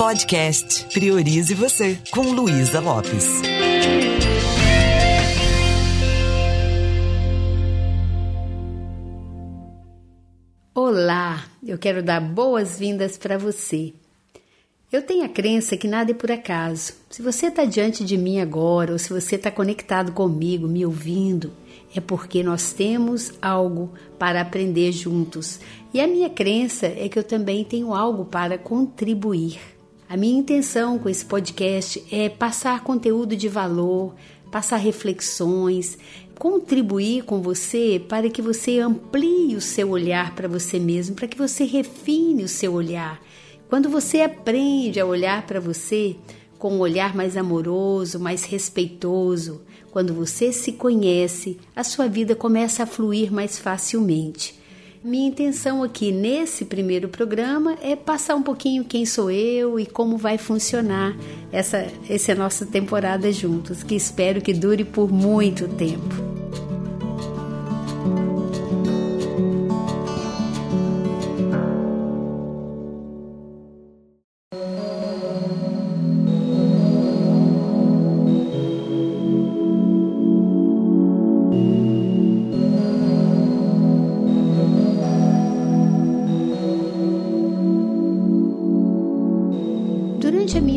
Podcast Priorize Você, com Luísa Lopes. Olá, eu quero dar boas-vindas para você. Eu tenho a crença que nada é por acaso. Se você está diante de mim agora, ou se você está conectado comigo, me ouvindo, é porque nós temos algo para aprender juntos. E a minha crença é que eu também tenho algo para contribuir. A minha intenção com esse podcast é passar conteúdo de valor, passar reflexões, contribuir com você para que você amplie o seu olhar para você mesmo, para que você refine o seu olhar quando você aprende a olhar para você com um olhar mais amoroso, mais respeitoso, quando você se conhece, a sua vida começa a fluir mais facilmente. Minha intenção aqui nesse primeiro programa é passar um pouquinho quem sou eu e como vai funcionar essa, essa nossa temporada juntos, que espero que dure por muito tempo.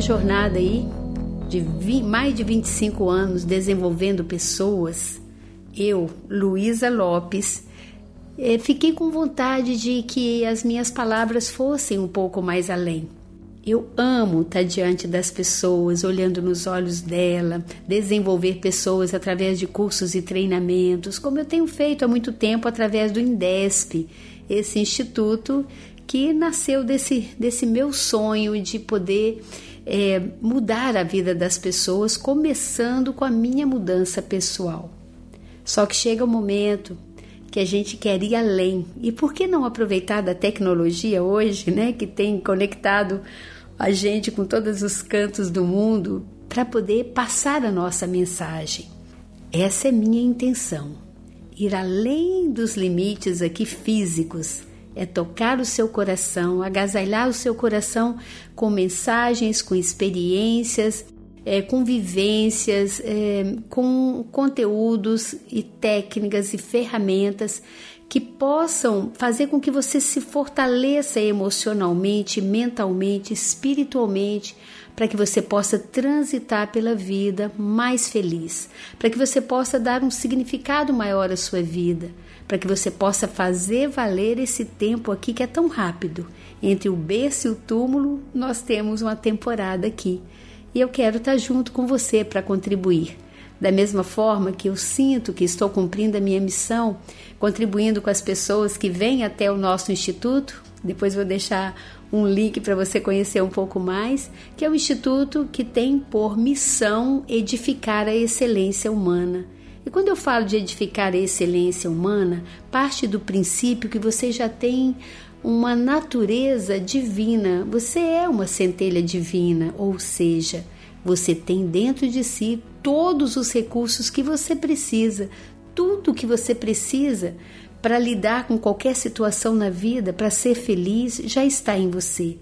Jornada aí de 20, mais de 25 anos desenvolvendo pessoas, eu, Luísa Lopes, eh, fiquei com vontade de que as minhas palavras fossem um pouco mais além. Eu amo estar diante das pessoas, olhando nos olhos dela, desenvolver pessoas através de cursos e treinamentos, como eu tenho feito há muito tempo através do INDESP, esse instituto que nasceu desse, desse meu sonho de poder é, mudar a vida das pessoas, começando com a minha mudança pessoal. Só que chega o um momento que a gente quer ir além. E por que não aproveitar da tecnologia hoje, né, que tem conectado a gente com todos os cantos do mundo para poder passar a nossa mensagem? Essa é minha intenção. Ir além dos limites aqui físicos é tocar o seu coração, agasalhar o seu coração com mensagens, com experiências, é, com vivências, é, com conteúdos e técnicas e ferramentas que possam fazer com que você se fortaleça emocionalmente, mentalmente, espiritualmente, para que você possa transitar pela vida mais feliz, para que você possa dar um significado maior à sua vida para que você possa fazer valer esse tempo aqui que é tão rápido. Entre o berço e o túmulo, nós temos uma temporada aqui. E eu quero estar junto com você para contribuir. Da mesma forma que eu sinto que estou cumprindo a minha missão, contribuindo com as pessoas que vêm até o nosso instituto, depois vou deixar um link para você conhecer um pouco mais, que é um instituto que tem por missão edificar a excelência humana. E quando eu falo de edificar a excelência humana, parte do princípio que você já tem uma natureza divina, você é uma centelha divina, ou seja, você tem dentro de si todos os recursos que você precisa, tudo que você precisa para lidar com qualquer situação na vida, para ser feliz, já está em você.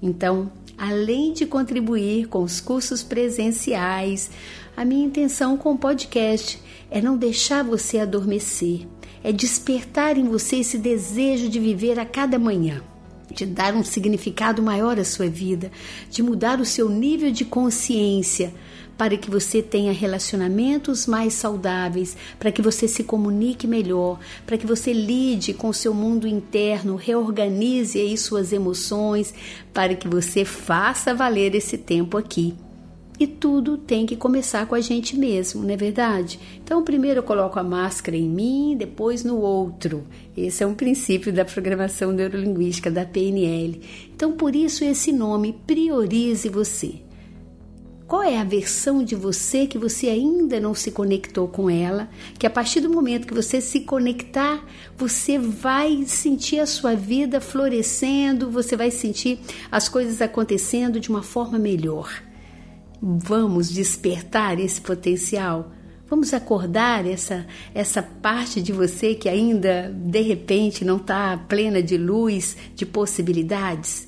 Então, além de contribuir com os cursos presenciais, a minha intenção com o podcast é não deixar você adormecer, é despertar em você esse desejo de viver a cada manhã, de dar um significado maior à sua vida, de mudar o seu nível de consciência para que você tenha relacionamentos mais saudáveis, para que você se comunique melhor, para que você lide com o seu mundo interno, reorganize aí suas emoções, para que você faça valer esse tempo aqui. E tudo tem que começar com a gente mesmo, não é verdade? Então, primeiro eu coloco a máscara em mim, depois no outro. Esse é um princípio da programação neurolinguística da PNL. Então, por isso esse nome, priorize você. Qual é a versão de você que você ainda não se conectou com ela? Que a partir do momento que você se conectar, você vai sentir a sua vida florescendo, você vai sentir as coisas acontecendo de uma forma melhor. Vamos despertar esse potencial. Vamos acordar essa essa parte de você que ainda de repente não está plena de luz, de possibilidades.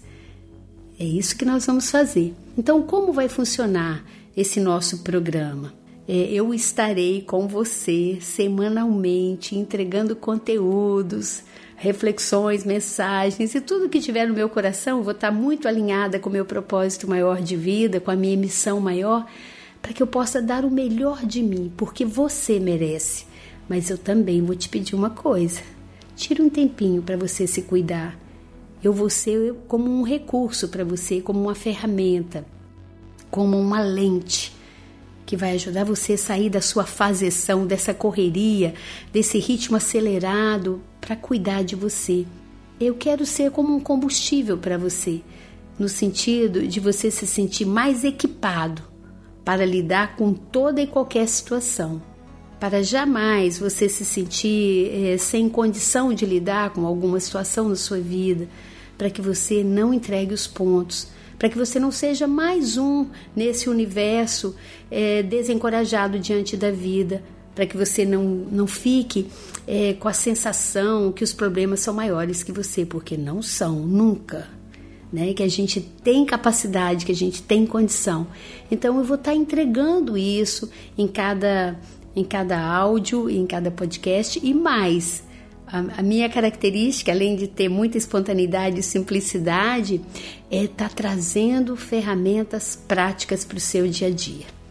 É isso que nós vamos fazer. Então, como vai funcionar esse nosso programa? É, eu estarei com você semanalmente entregando conteúdos, reflexões, mensagens e tudo que tiver no meu coração. Vou estar muito alinhada com o meu propósito maior de vida, com a minha missão maior, para que eu possa dar o melhor de mim, porque você merece. Mas eu também vou te pedir uma coisa: tire um tempinho para você se cuidar. Eu vou ser como um recurso para você, como uma ferramenta, como uma lente que vai ajudar você a sair da sua fazeção, dessa correria, desse ritmo acelerado, para cuidar de você. Eu quero ser como um combustível para você, no sentido de você se sentir mais equipado para lidar com toda e qualquer situação para jamais você se sentir é, sem condição de lidar com alguma situação na sua vida, para que você não entregue os pontos, para que você não seja mais um nesse universo é, desencorajado diante da vida, para que você não, não fique é, com a sensação que os problemas são maiores que você, porque não são, nunca. Né, que a gente tem capacidade, que a gente tem condição. Então eu vou estar entregando isso em cada em cada áudio em cada podcast e mais. A, a, minha característica, além de ter muita espontaneidade e simplicidade, é estar tá trazendo ferramentas práticas para o seu dia a dia.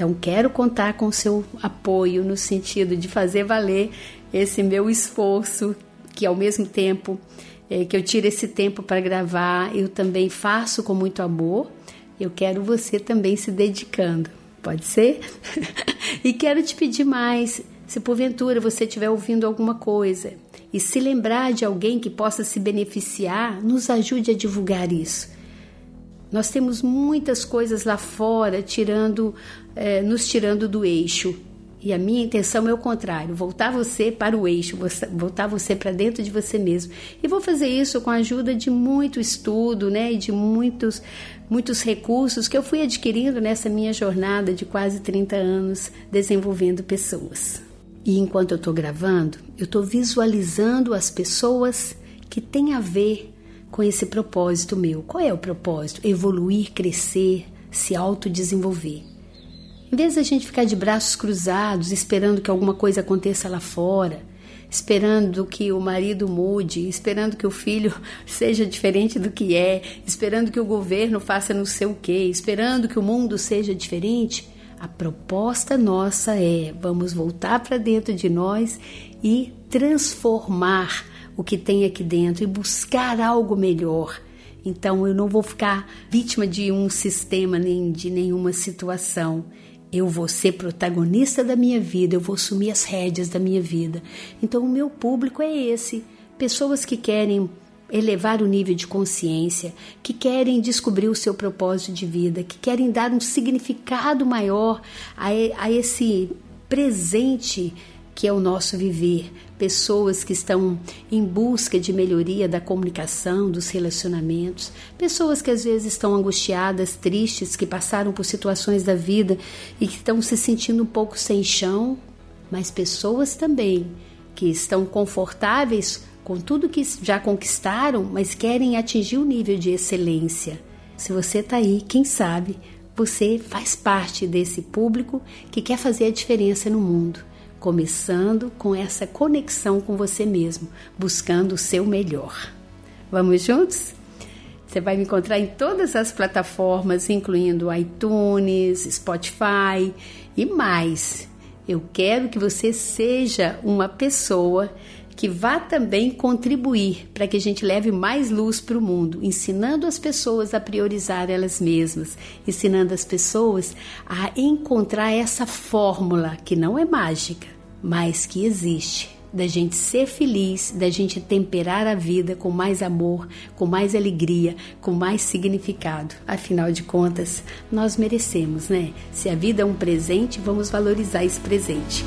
Então, quero contar com seu apoio no sentido de fazer valer esse meu esforço, que ao mesmo tempo é, que eu tiro esse tempo para gravar, eu também faço com muito amor. Eu quero você também se dedicando. Pode ser? e quero te pedir mais, se porventura você estiver ouvindo alguma coisa e se lembrar de alguém que possa se beneficiar, nos ajude a divulgar isso. Nós temos muitas coisas lá fora tirando, eh, nos tirando do eixo. E a minha intenção é o contrário, voltar você para o eixo, voltar você para dentro de você mesmo. E vou fazer isso com a ajuda de muito estudo, né, e de muitos muitos recursos que eu fui adquirindo nessa minha jornada de quase 30 anos desenvolvendo pessoas. E enquanto eu estou gravando, eu estou visualizando as pessoas que têm a ver com esse propósito meu. Qual é o propósito? Evoluir, crescer, se autodesenvolver. Em vez da gente ficar de braços cruzados esperando que alguma coisa aconteça lá fora, esperando que o marido mude, esperando que o filho seja diferente do que é, esperando que o governo faça não sei o quê, esperando que o mundo seja diferente, a proposta nossa é: vamos voltar para dentro de nós e transformar o que tem aqui dentro e buscar algo melhor. Então eu não vou ficar vítima de um sistema nem de nenhuma situação. Eu vou ser protagonista da minha vida, eu vou assumir as rédeas da minha vida. Então, o meu público é esse: pessoas que querem elevar o nível de consciência, que querem descobrir o seu propósito de vida, que querem dar um significado maior a, a esse presente que é o nosso viver, pessoas que estão em busca de melhoria da comunicação, dos relacionamentos, pessoas que às vezes estão angustiadas, tristes, que passaram por situações da vida e que estão se sentindo um pouco sem chão, mas pessoas também que estão confortáveis com tudo que já conquistaram, mas querem atingir o nível de excelência. Se você está aí, quem sabe você faz parte desse público que quer fazer a diferença no mundo começando com essa conexão com você mesmo, buscando o seu melhor. Vamos juntos? Você vai me encontrar em todas as plataformas, incluindo iTunes, Spotify e mais. Eu quero que você seja uma pessoa que vá também contribuir para que a gente leve mais luz para o mundo, ensinando as pessoas a priorizar elas mesmas, ensinando as pessoas a encontrar essa fórmula que não é mágica, mas que existe da gente ser feliz, da gente temperar a vida com mais amor, com mais alegria, com mais significado. Afinal de contas, nós merecemos, né? Se a vida é um presente, vamos valorizar esse presente.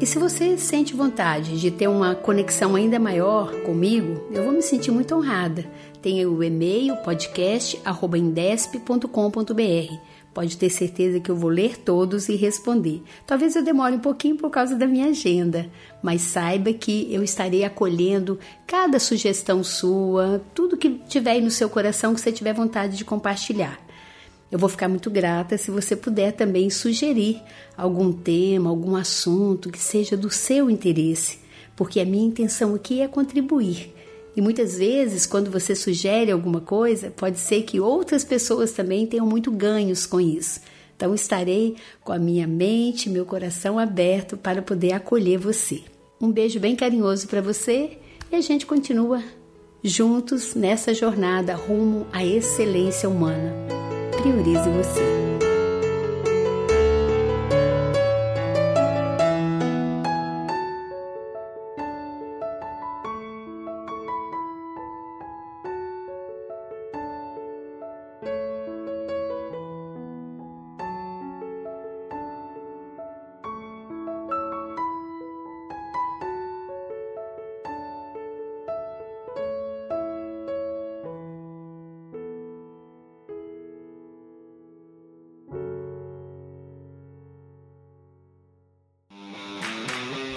E se você sente vontade de ter uma conexão ainda maior comigo, eu vou me sentir muito honrada. Tem o e-mail podcast@indesp.com.br. Pode ter certeza que eu vou ler todos e responder. Talvez eu demore um pouquinho por causa da minha agenda, mas saiba que eu estarei acolhendo cada sugestão sua, tudo que tiver aí no seu coração que você tiver vontade de compartilhar. Eu vou ficar muito grata se você puder também sugerir algum tema, algum assunto que seja do seu interesse, porque a minha intenção aqui é contribuir. E muitas vezes, quando você sugere alguma coisa, pode ser que outras pessoas também tenham muito ganhos com isso. Então, estarei com a minha mente, meu coração aberto para poder acolher você. Um beijo bem carinhoso para você e a gente continua juntos nessa jornada rumo à excelência humana priorize você.